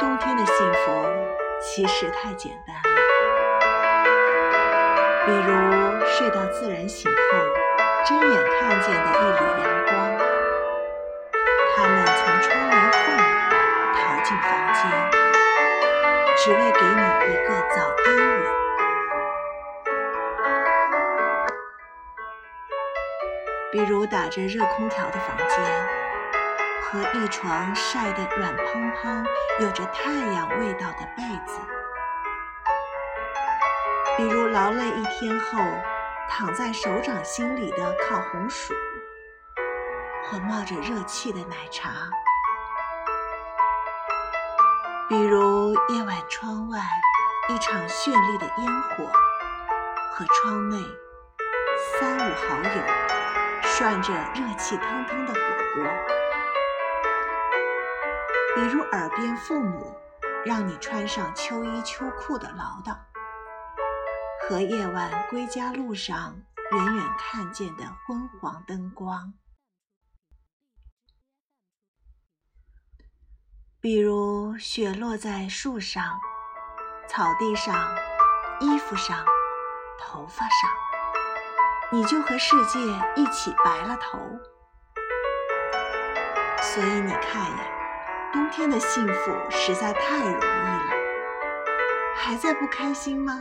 冬天的幸福其实太简单了。比如睡到自然醒后，睁眼看见的一缕阳光，他们从窗帘缝逃进房间，只为给你一个早安吻。比如打着热空调的房间，和一床晒得软蓬蓬、有着太阳味道的被子。比如劳累一天后，躺在手掌心里的烤红薯，或冒着热气的奶茶。比如夜晚窗外一场绚丽的烟火，和窗内三五好友涮着热气腾腾的火锅。比如耳边父母让你穿上秋衣秋裤的唠叨。和夜晚归家路上远远看见的昏黄灯光，比如雪落在树上、草地上、衣服上、头发上，你就和世界一起白了头。所以你看呀，冬天的幸福实在太容易了，还在不开心吗？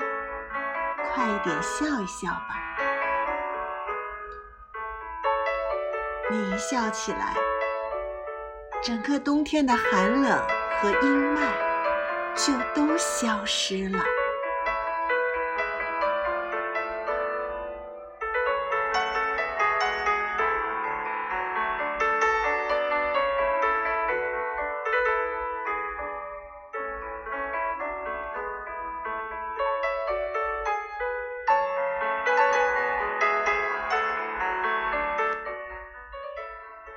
快一点笑一笑吧！你一笑起来，整个冬天的寒冷和阴霾就都消失了。